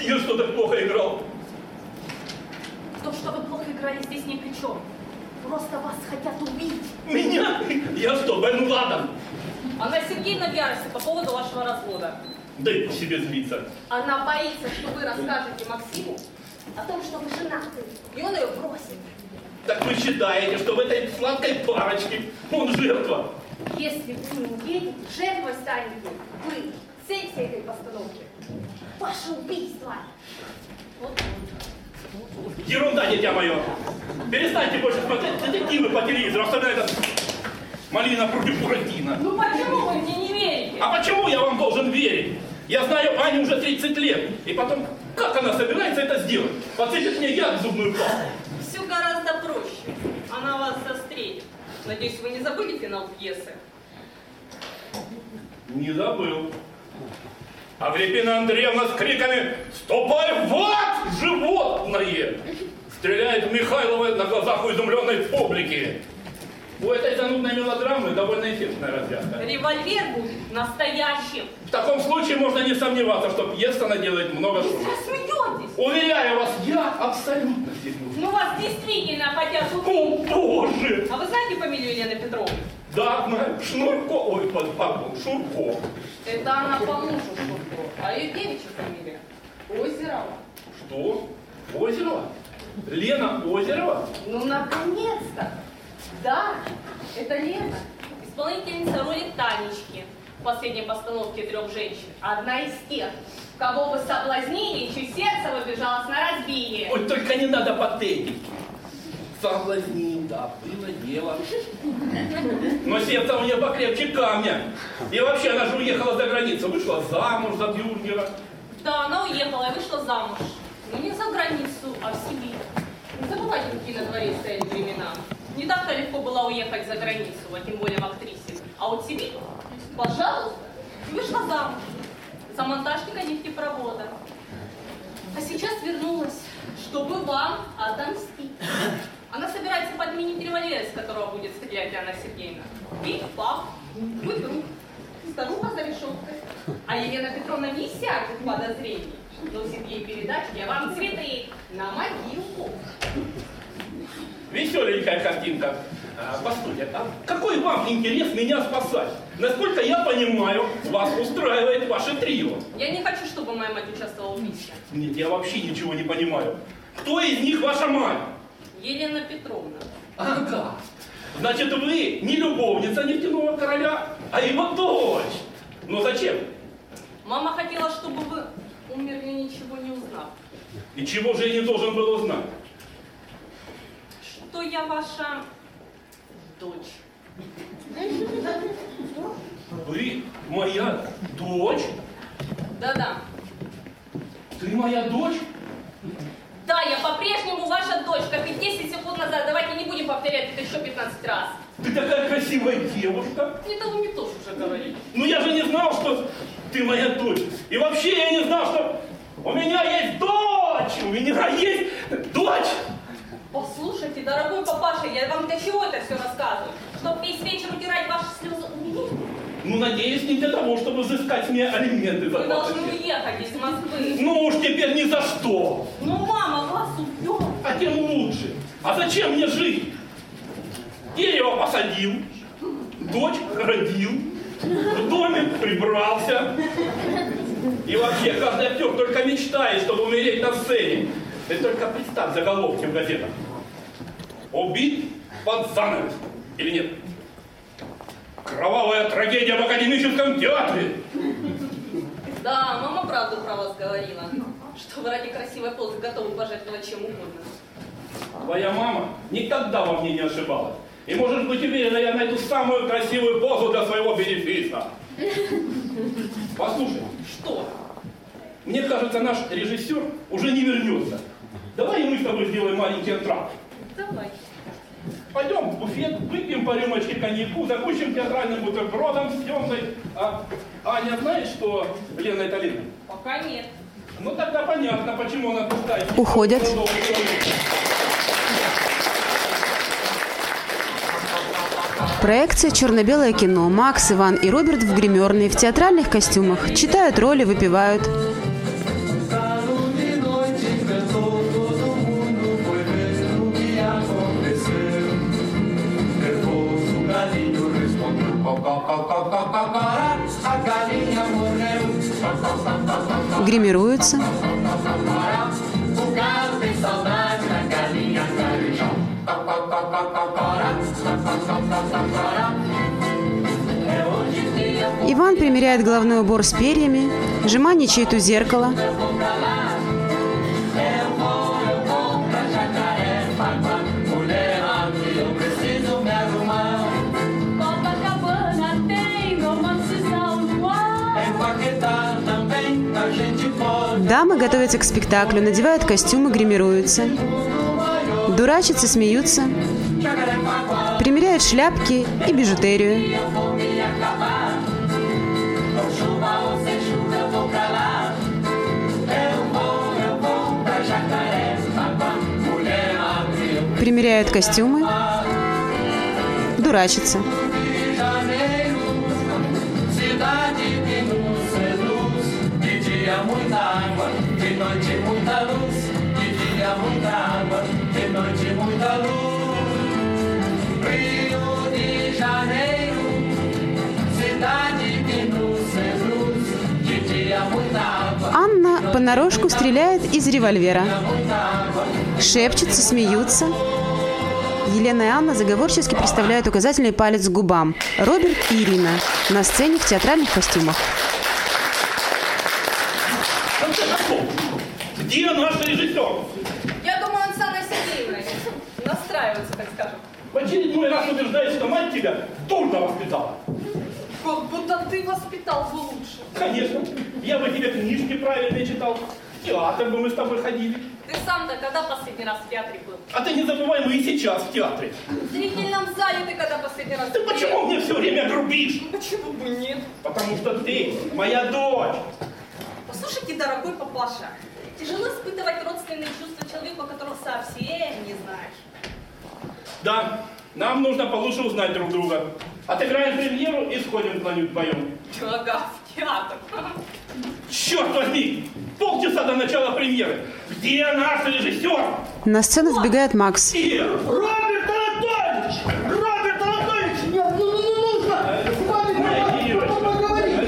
Я что так плохо играл? То, что вы плохо играли, здесь ни при чем. Просто вас хотят убить. Меня? Я что, Бен Ладен? Анна Сергеевна в ярости по поводу вашего развода. Дай по себе злиться. Она боится, что вы расскажете Максиму о том, что вы женаты, и он ее бросит. Так вы считаете, что в этой сладкой парочке он жертва? Если вы не уедете, жертвой станете вы. Цель всей этой постановки – ваше убийство. Вот. Ерунда, дитя мое. Перестаньте больше смотреть детективы по телевизору, особенно этот Малина против Буратино. Ну почему вы мне не верите? А почему я вам должен верить? Я знаю Аню уже 30 лет. И потом, как она собирается это сделать? Подсыпет мне яд в зубную пасту. Все гораздо проще. Она вас застрелит. Надеюсь, вы не забыли финал пьесы? Не забыл. Агриппина Андреевна с криками «Ступай в ад, животное!» Стреляет в Михайлова на глазах у изумленной публики. У этой занудной мелодрамы довольно эффектная развязка. Револьвер будет настоящим. В таком случае можно не сомневаться, что пьеса наделает много шума. Вы. Уверяю вас, я абсолютно серьезно. Ну вас действительно хотят убить. О, Боже! А вы знаете фамилию Елены Петровны? Да, знаю. Шнурко. Ой, под- пардон, Шурко. Это она по мужу Шурко. А ее девичья фамилия? Озерова. Что? Озерова? Лена Озерова? Ну, наконец-то! Да, это Лена. Исполнительница роли Танечки в последней постановке «Трех женщин». Одна из тех, кого вы соблазнили, и чье сердце выбежалось на разбие. Ой, только не надо патетики. Соблазнил, да, было дело. Но сердце у нее покрепче камня. И вообще, она же уехала за границу, вышла замуж за Бюргера. Да, она уехала и вышла замуж. Но не за границу, а в Сибирь. Не забывайте, какие на дворе стояли времена. Не так-то легко было уехать за границу, а тем более в актрисе. А вот Сибирь, пожалуйста, вышла замуж. За монтажника нефтепровода. А сейчас вернулась, чтобы вам отомстить. Она собирается подменить револьвер, из которого будет стрелять Анна Сергеевна. И пап, вы друг, старуха за решеткой. А Елена Петровна не сядет в подозрении. Но Сергей передать я вам цветы на могилку. Веселенькая картинка. А, постойте, а какой вам интерес меня спасать? Насколько я понимаю, вас устраивает ваше трио. Я не хочу, чтобы моя мать участвовала в убийстве. Нет, я вообще ничего не понимаю. Кто из них ваша мать? Елена Петровна. Ага. Значит, вы не любовница нефтяного короля, а его дочь. Но зачем? Мама хотела, чтобы вы умерли, ничего не узнав. И чего же я не должен был узнать? Что я ваша дочь. Вы моя дочь? Да-да. Ты моя дочь? Да, я по-прежнему ваша дочь, как и 10 секунд назад. Давайте не будем повторять это еще 15 раз. Ты такая красивая девушка. Это вы мне тоже уже говорили. Ну я же не знал, что ты моя дочь. И вообще я не знал, что У меня есть дочь! У меня есть дочь! Послушайте, дорогой папаша, я вам для чего это все рассказываю? Чтоб весь вечер утирать ваши слезы у меня? Ну, надеюсь, не для того, чтобы взыскать мне алименты за Вы должны уехать из Москвы. Ну уж теперь ни за что. Ну, мама вас убьет. А тем лучше. А зачем мне жить? Дерево посадил, дочь родил, в доме прибрался. И вообще, каждый актер только мечтает, чтобы умереть на сцене. Ты только представь заголовки в газетах. Убит под занавес. Или нет? Кровавая трагедия в академическом театре. Да, мама правду про вас говорила. Что вы ради красивой позы готовы пожертвовать чем угодно. Твоя мама никогда во мне не ошибалась. И можешь быть уверена, я найду самую красивую позу для своего бенефиса. Послушай, Что? мне кажется, наш режиссер уже не вернется. Давай и мы с тобой сделаем маленький антракт. Давай. Пойдем в буфет, выпьем по рюмочке коньяку, закончим театральным бутербродом с Тёмкой. А Аня знает, что Лена это Лена? Пока нет. Ну тогда понятно, почему она пустая. Уходят. Проекция «Черно-белое кино». Макс, Иван и Роберт в гримерной, в театральных костюмах. Читают роли, выпивают. Eu Иван примеряет головной убор с перьями, жеманничает у зеркала. Дамы готовятся к спектаклю, надевают костюмы, гримируются. Дурачатся, смеются. Примеряют шляпки и бижутерию. eu vou me Анна понарошку стреляет из револьвера. Шепчутся, смеются. Елена и Анна заговорчески представляют указательный палец к губам. Роберт и Ирина на сцене в театральных костюмах. В конце концов, Где наш режиссер? Я думаю, он с Анной Сергеевной настраивается, так скажем. В очередной раз убеждаюсь, что мать тебя дурно воспитала. Как будто ты воспитал бы лучше. Конечно. Я бы тебе книжки правильно читал. В театр бы мы с тобой ходили. Ты сам-то когда последний раз в театре был? А ты не забывай, мы и сейчас в театре. В зрительном зале ты когда последний раз Ты почему мне все время грубишь? Почему бы нет? Потому что ты моя дочь. Послушайте, дорогой папаша, тяжело испытывать родственные чувства человеку, которого совсем не знаешь. Да, нам нужно получше узнать друг друга. Отыграем премьеру и сходим куда-нибудь вдвоем. Ага, театр. Черт возьми! Полчаса до начала премьеры. Где наш режиссер? На сцену вбегает Макс. И... Роберт Анатольевич! Роберт Анатольевич! Нет, ну, ну, ну нужно с вами поговорить!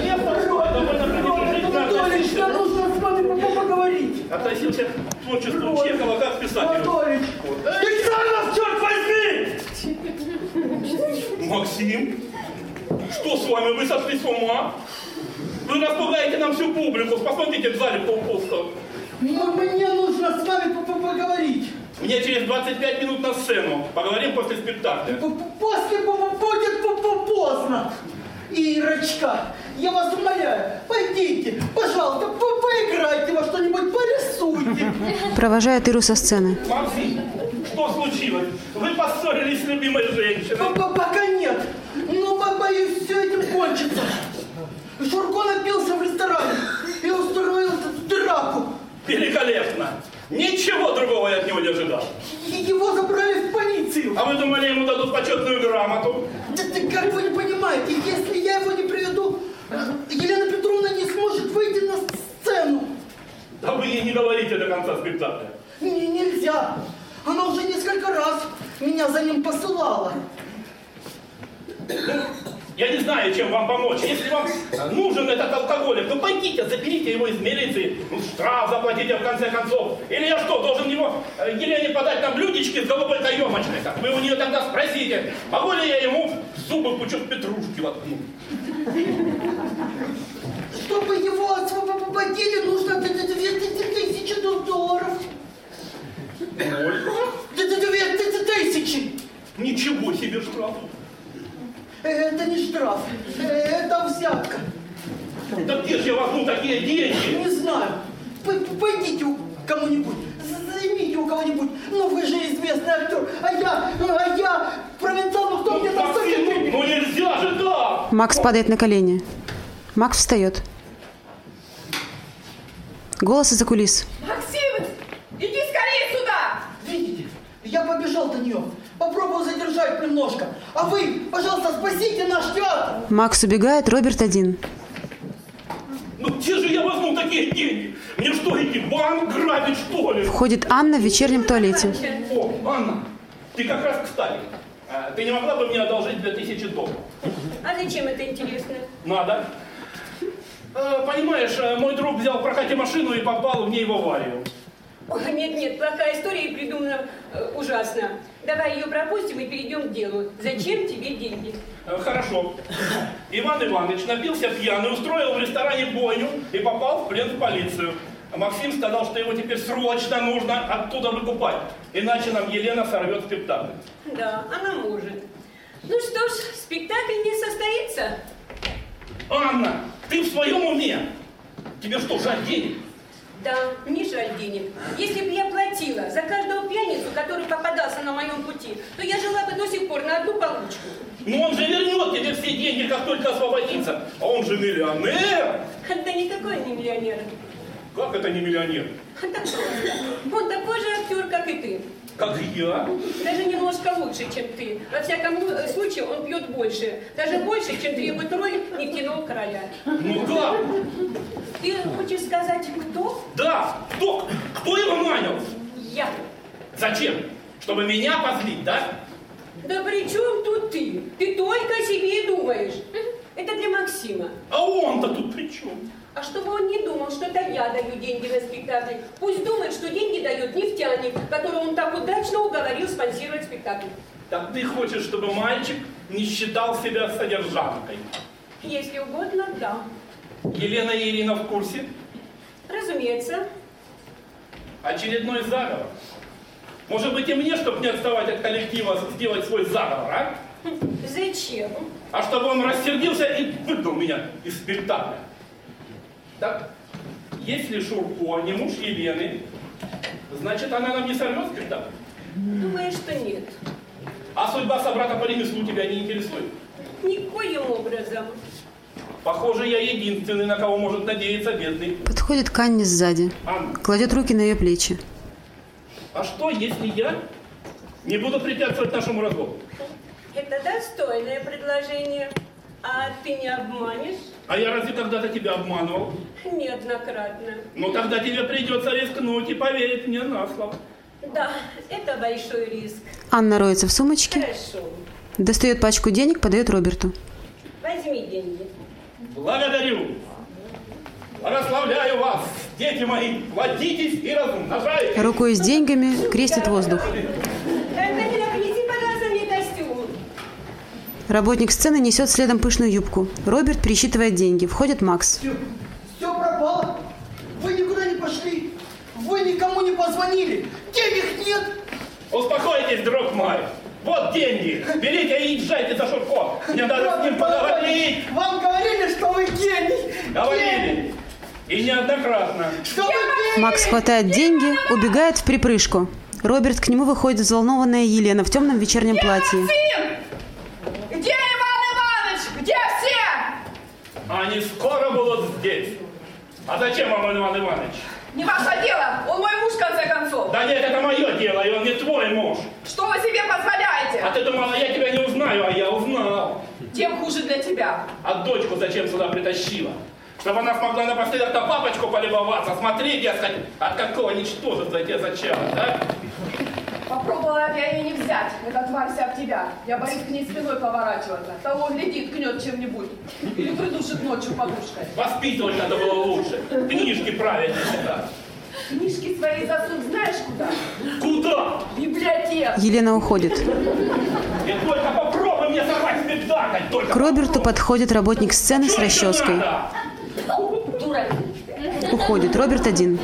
Анатольевич, относился. мне нужно с вами поговорить! Относился к творчеству Чехова как к писателю. Анатольевич! Нас, черт возьми? Максим, что с вами? Вы сошли с ума? Вы распугаете нам всю публику. Посмотрите в зале полпуста. Ну, Мне нужно с вами по- по- поговорить. Мне через 25 минут на сцену. Поговорим после спектакля. После по- по- будет по- по- поздно. Ирочка, я вас умоляю, пойдите, пожалуйста, по- поиграйте во что-нибудь, порисуйте. Провожает Иру со сцены. Максим, что случилось? Вы поссорились с любимой женщиной. Пока нет, но бо- боюсь, все этим кончится. Шурко напился в ресторане и устроил драку. Великолепно! Ничего другого я от него не ожидал. Его забрали в полицию. А вы думали, ему дадут почетную грамоту? Да ты как вы не понимаете, если я его не приведу, Елена Петровна не сможет выйти на сцену. Да вы ей не говорите до конца спектакля. Не, нельзя. Она уже несколько раз меня за ним посылала. Я не знаю, чем вам помочь. Если вам нужен этот алкоголик, то пойдите, заберите его из милиции. Ну, штраф заплатите в конце концов. Или я что, должен его э, Елене подать на блюдечке с голубой каемочкой? Так вы у нее тогда спросите, могу ли я ему в зубы пучок петрушки воткнуть? Чтобы его освободили, нужно д- д- две т- тысячи долларов. Сколько? Д- д- Две т- тысячи. Ничего себе штраф. Это не штраф, это взятка. Да где же я возьму такие деньги? Не знаю. П- Пойдите у кому-нибудь, займите у кого-нибудь. Ну вы же известный актер, а я, а я провинциал, ну кто мне там Максим, ну, ну нельзя же так! Макс падает на колени. Макс встает. Голос из-за кулис. Максим, иди скорее сюда! Видите, я побежал до нее, попробовал задержать немножко. А вы, пожалуйста, спасите наш театр. Макс убегает, Роберт один. Ну где же я возьму такие деньги? Мне что, идти в банк грабить, что ли? Входит Анна в вечернем туалете. О, Анна, ты как раз кстати. А, Ты не могла бы мне одолжить 2000 долларов? А зачем это интересно? Надо. Э, Понимаешь, э, мой друг взял в прокате машину и попал в ней в аварию. Ой, нет, нет, плохая история и придумана э, ужасно. Давай ее пропустим и перейдем к делу. Зачем тебе деньги? Э, Хорошо. Иван Иванович напился пьяный, устроил в ресторане бойню и попал в плен в полицию. Максим сказал, что его теперь срочно нужно оттуда выкупать, иначе нам Елена сорвет спектакль. Да, она может. Ну что ж, спектакль не состоится. Анна, ты в своем уме? Тебе что, жаль денег? Да, не жаль денег. Если бы я платила за каждого пьяницу, который попадался на моем пути, то я жила бы до сих пор на одну получку. Но он же вернет тебе все деньги, как только освободится. А он же миллионер. Да никакой не миллионер. Как это не миллионер? Он такой же актер, как и ты. Как я? Даже немножко лучше, чем ты. Во всяком э, случае, он пьет больше. Даже больше, чем требует роль нефтяного короля. Ну как? Ты хочешь сказать, кто? Да, кто? Кто его нанял? Я. Зачем? Чтобы меня позлить, да? Да при чем тут ты? Ты только о себе и думаешь. Это для Максима. А он-то тут при чем? А чтобы он не думал, что это я даю деньги на спектакль. Пусть думает, что деньги дает нефтяник, которого он так удачно уговорил спонсировать спектакль. Так ты хочешь, чтобы мальчик не считал себя содержанкой? Если угодно, да. Елена и Ирина в курсе? Разумеется. Очередной заговор. Может быть и мне, чтобы не отставать от коллектива, сделать свой заговор, а? Зачем? А чтобы он рассердился и выгнал меня из спектакля. Так, если Шурко не муж Елены, значит она нам не сорвет спектакль. Думаешь, что нет? А судьба собрата по ремеслу тебя не интересует? Никоим образом. Похоже, я единственный, на кого может надеяться бедный. Подходит к Анне сзади. Анна, Кладет руки на ее плечи. а что, если я не буду препятствовать нашему разговору? Это достойное предложение. А ты не обманешь? А я разве когда-то тебя обманывал? Неоднократно. Ну тогда тебе придется рискнуть и поверить мне на слово. Да, это большой риск. Анна роется в сумочке, Хорошо. достает пачку денег, подает Роберту. Возьми деньги. Благодарю. Благословляю вас, дети мои. Плодитесь и размножайтесь. Рукой с деньгами крестит воздух. Камила, принеси, пожалуйста, мне костюм. Работник сцены несет следом пышную юбку. Роберт пересчитывает деньги. Входит Макс. Все, все пропало. Вы никуда не пошли. Вы никому не позвонили. Денег нет. Успокойтесь, друг мой. Вот деньги. Берите и езжайте за Шурко. Мне надо с ним поговорить. Вам говорили, что вы гений. Говорили. И неоднократно. Что вы гений. Макс хватает деньги, убегает в припрыжку. Роберт к нему выходит взволнованная Елена в темном вечернем платье. Максим! Где Иван Иванович? Где Они скоро будут здесь. А зачем вам Иван Иванович? Не ваше дело, он мой муж в конце концов. Да нет, это мое дело, и он не твой муж. Что вы себе позволяете? А ты думала, я тебя не узнаю, а я узнал. Тем хуже для тебя. А дочку зачем сюда притащила? Чтобы она смогла напоследок на папочку полюбоваться. Смотри, дескать, от какого ничтожества я тебя зачал, да? Попробовала я ее не взять. Эта тварь вся в тебя. Я боюсь к ней спиной поворачиваться. Того глядит, ткнет чем-нибудь. Или придушит ночью подушкой. Воспитывать надо было лучше. Книжки правильно читать. Книжки свои засунь знаешь куда? Куда? В библиотеку. Елена уходит. И только попробуй мне сорвать спектакль. Только К Роберту подходит работник сцены с расческой. надо. Дура. Уходит. Роберт один.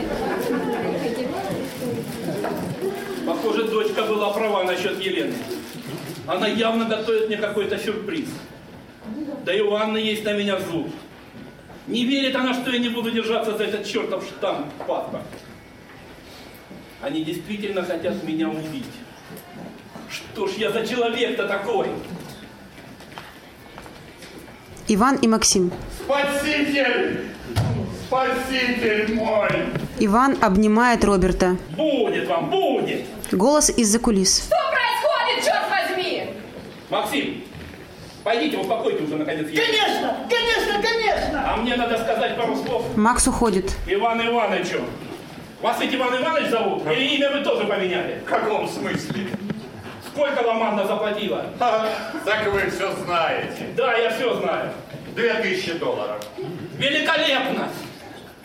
Похоже, дочка была права насчет Елены. Она явно готовит мне какой-то сюрприз. Да и у Анны есть на меня зуб. Не верит она, что я не буду держаться за этот чертов штамп в паспорте. Они действительно хотят меня убить. Что ж я за человек-то такой? Иван и Максим. Спаситель! Спаситель мой! Иван обнимает Роберта. Будет вам, будет! Голос из-за кулис. Что? Максим, пойдите, успокойте уже наконец. Елену. Конечно, конечно, конечно. А мне надо сказать пару слов Макс уходит. Иван Ивановичу. Вас ведь Иван Иванович зовут? Или имя вы тоже поменяли? В каком смысле? Сколько вам Анна заплатила? Ха, Так вы все знаете. Да, я все знаю. Две тысячи долларов. Великолепно!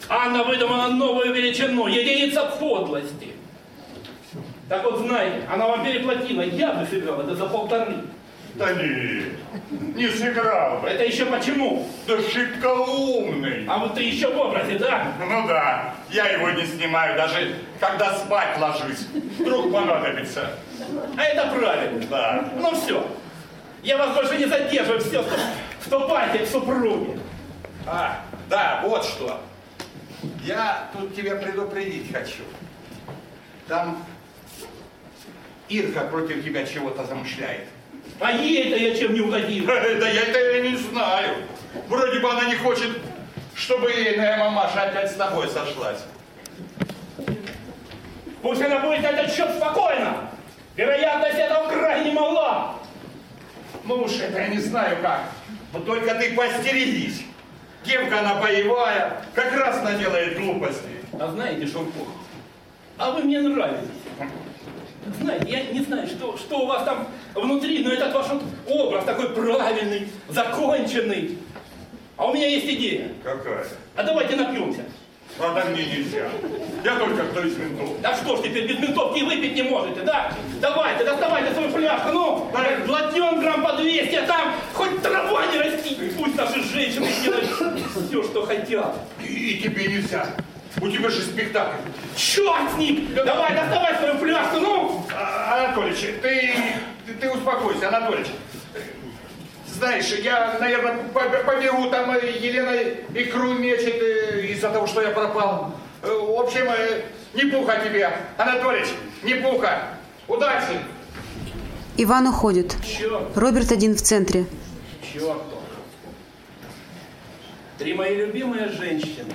Анна выдумала новую величину, единица подлости. Так вот, знаете, она вам переплатила, я бы сыграл это за полторы. Да не, не сыграл бы. Это еще почему? Да шибко умный. А вот ты еще в образе, да? Ну да, я его не снимаю, даже когда спать ложусь. Вдруг понадобится. А это правильно. Да. Ну все, я вас больше не задерживаю, все, вступайте к супруге. А, да, вот что. Я тут тебя предупредить хочу. Там Ирка против тебя чего-то замышляет. А ей-то я чем не угодил? Да я это не знаю. Вроде бы она не хочет, чтобы ейная мамаша опять с тобой сошлась. Пусть она будет на этот счет спокойна. Вероятность этого крайне мала. Ну уж это я не знаю как. Вот только ты постерегись. Девка она боевая, как раз наделает глупостей. А знаете, Шурков, а вы мне нравитесь. Знаете, я не знаю, что, что у вас там внутри, но этот ваш вот образ такой правильный, законченный. А у меня есть идея. Какая? А давайте напьемся. А да мне нельзя. Я только кто из ментов. Да что ж теперь без ментовки и выпить не можете, да? Давайте, доставайте свою фляжку, ну, Да. глотнем грамм по 200, а там хоть трава не растит. Пусть наши женщины делают все, что хотят. И, и тебе нельзя. У тебя же спектакль. Черт с ним! Давай, доставай свою фляжку, ну! А, Анатолич, ты, ты, ты успокойся, Анатолич. Знаешь, я, наверное, побегу, там э, Елена икру мечет э, из-за того, что я пропал. Э, В общем, не пуха тебе, Анатолич, не пуха. Удачи! Иван уходит. Черт, Роберт один в центре. черт. Три мои любимые женщины.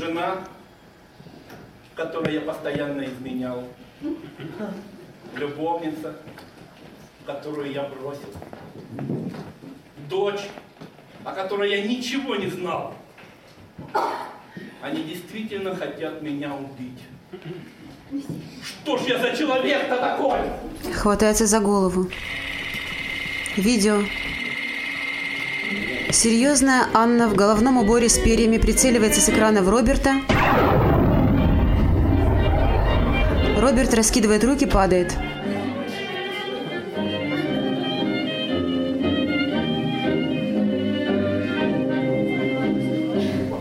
Жена, которой я постоянно изменял. Любовница, которую я бросил. Дочь, о которой я ничего не знал. Они действительно хотят меня убить. Что ж я за человек-то такой? Хватается за голову. Видео. Серьезная Анна в головном уборе с перьями прицеливается с экрана в Роберта. Роберт раскидывает руки, падает.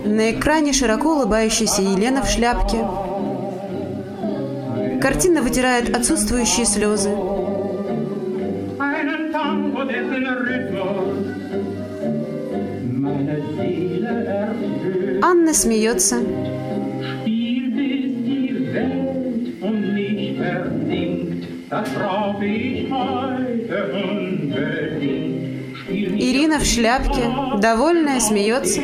На экране широко улыбающаяся Елена в шляпке. Картина вытирает отсутствующие слезы. Spiel mich Ирина в шляпке, довольная, смеется.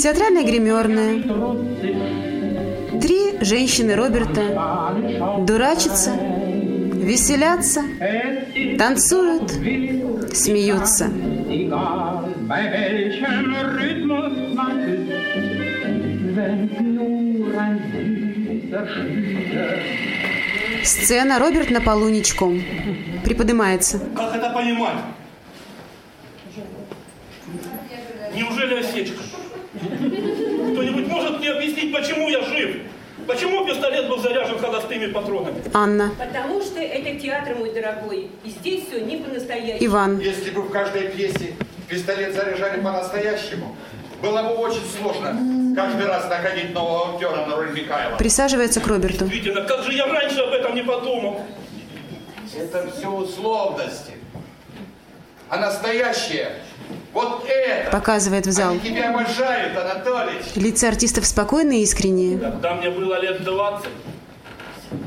Театральная гримерная. Три женщины Роберта дурачатся, веселятся, танцуют, смеются. Сцена Роберт на полу ничком. Приподнимается. Как это понимать? Неужели осечка? Кто-нибудь может мне объяснить, почему я жив? Почему пистолет был заряжен холостыми патронами? Анна. Потому что это театр, мой дорогой. И здесь все не по-настоящему. Иван. Если бы в каждой пьесе пистолет заряжали по-настоящему, было бы очень сложно каждый раз находить нового актера на роль Михайлова. Присаживается к Роберту. Действительно, как же я раньше об этом не подумал? Это все условности. А настоящее, вот это. Показывает в зал. Они тебя обожают, Анатолич. Лица артистов спокойные и искренние. Когда мне было лет 20,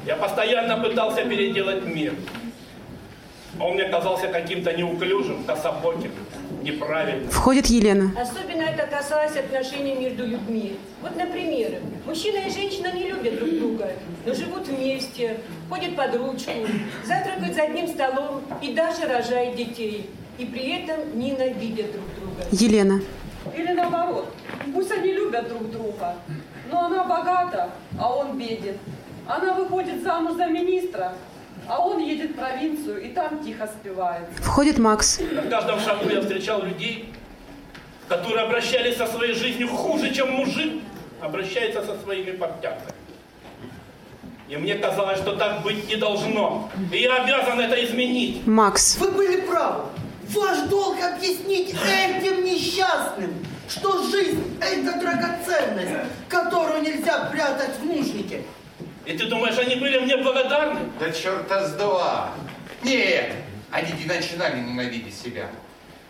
я постоянно пытался переделать мир. Он мне казался каким-то неуклюжим, кособоким, неправильным. Входит Елена. Особенно это касалось отношений между людьми. Вот, например, мужчина и женщина не любят друг друга, но живут вместе, ходят под ручку, завтракают за одним столом и даже рожают детей. И при этом ненавидят друг друга. Елена. Или наоборот, пусть они любят друг друга, но она богата, а он беден. Она выходит замуж за министра, а он едет в провинцию и там тихо спевает. Входит Макс. На каждом шагу я встречал людей, которые обращались со своей жизнью хуже, чем мужик обращается со своими портянками. И мне казалось, что так быть не должно. И я обязан это изменить. Макс. Вы были правы. Ваш долг объяснить этим несчастным, что жизнь – это драгоценность, которую нельзя прятать в нужнике. И ты думаешь, они были мне благодарны? Да черта с два. Нет, они не начинали ненавидеть себя.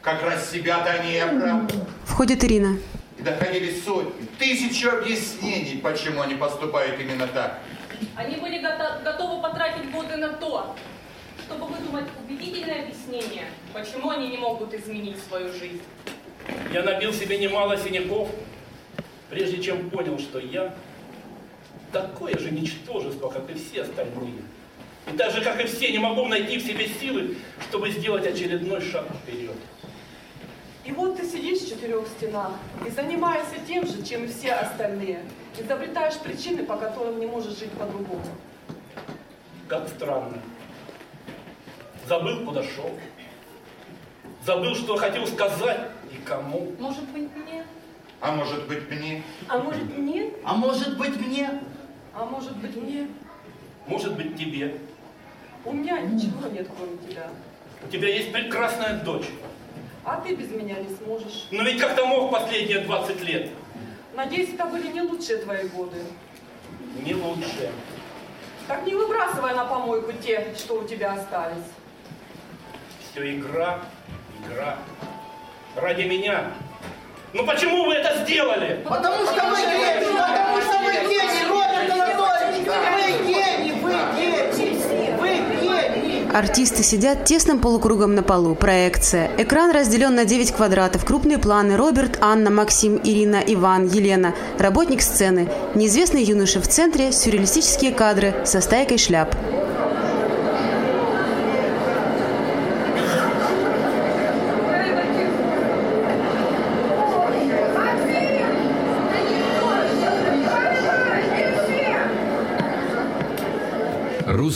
Как раз себя-то они и оправдывали. Входит Ирина. И доходили сотни, тысячу объяснений, почему они поступают именно так. Они были гото- готовы потратить годы на то, чтобы выдумать убедительное объяснение, почему они не могут изменить свою жизнь. Я набил себе немало синяков, прежде чем понял, что я такое же ничтожество, как и все остальные. И так же, как и все, не могу найти в себе силы, чтобы сделать очередной шаг вперед. И вот ты сидишь в четырех стенах и занимаешься тем же, чем и все остальные. Изобретаешь причины, по которым не можешь жить по-другому. Как странно. Забыл, куда шел. Забыл, что хотел сказать и кому. Может быть, мне? А может быть мне? А может нет? А может быть мне? А может быть, мне? Может быть, тебе. У меня ничего нет, кроме тебя. У тебя есть прекрасная дочь. А ты без меня не сможешь. Но ведь как-то мог последние 20 лет. Надеюсь, это были не лучшие твои годы. Не лучше. Так не выбрасывай на помойку те, что у тебя остались. Все игра, игра. Ради меня. Ну почему вы это сделали? Потому что вы гений, потому что вы гений, Роберт Анатольевич, вы гений, вы гений, вы гений. Артисты сидят тесным полукругом на полу. Проекция. Экран разделен на 9 квадратов. Крупные планы. Роберт, Анна, Максим, Ирина, Иван, Елена. Работник сцены. Неизвестный юноша в центре. Сюрреалистические кадры со стайкой шляп.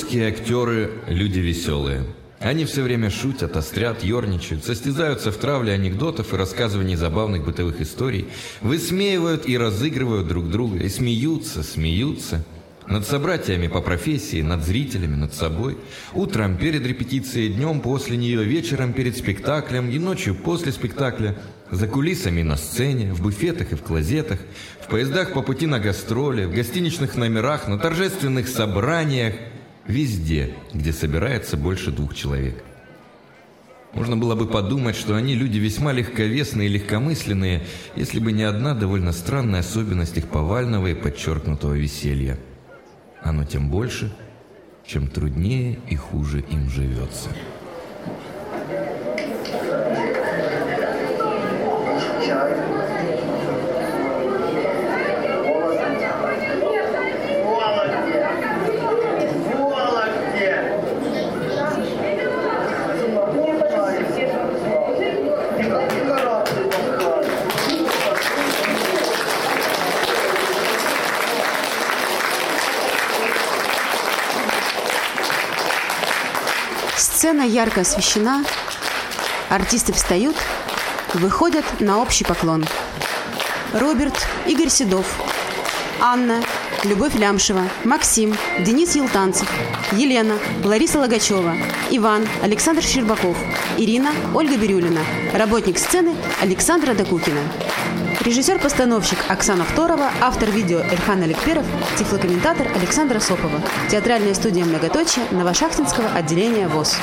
Русские актеры – люди веселые. Они все время шутят, острят, ерничают, состязаются в травле анекдотов и рассказывании забавных бытовых историй, высмеивают и разыгрывают друг друга, и смеются, смеются. Над собратьями по профессии, над зрителями, над собой. Утром перед репетицией, днем после нее, вечером перед спектаклем и ночью после спектакля. За кулисами на сцене, в буфетах и в клозетах, в поездах по пути на гастроли, в гостиничных номерах, на торжественных собраниях. Везде, где собирается больше двух человек. Можно было бы подумать, что они люди весьма легковесные и легкомысленные, если бы не одна довольно странная особенность их повального и подчеркнутого веселья. Оно тем больше, чем труднее и хуже им живется. Сцена ярко освещена, артисты встают, выходят на общий поклон. Роберт, Игорь Седов, Анна, Любовь Лямшева, Максим, Денис Елтанцев, Елена, Лариса Логачева, Иван, Александр Щербаков, Ирина, Ольга Бирюлина, работник сцены Александра Докукина. Режиссер-постановщик Оксана Второва, автор видео Эльхан Аликперов, тифлокомментатор Александра Сопова. Театральная студия «Многоточие» Новошахтинского отделения ВОЗ.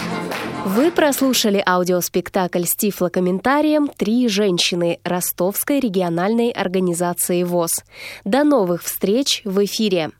Вы прослушали аудиоспектакль с тифлокомментарием «Три женщины» Ростовской региональной организации ВОЗ. До новых встреч в эфире!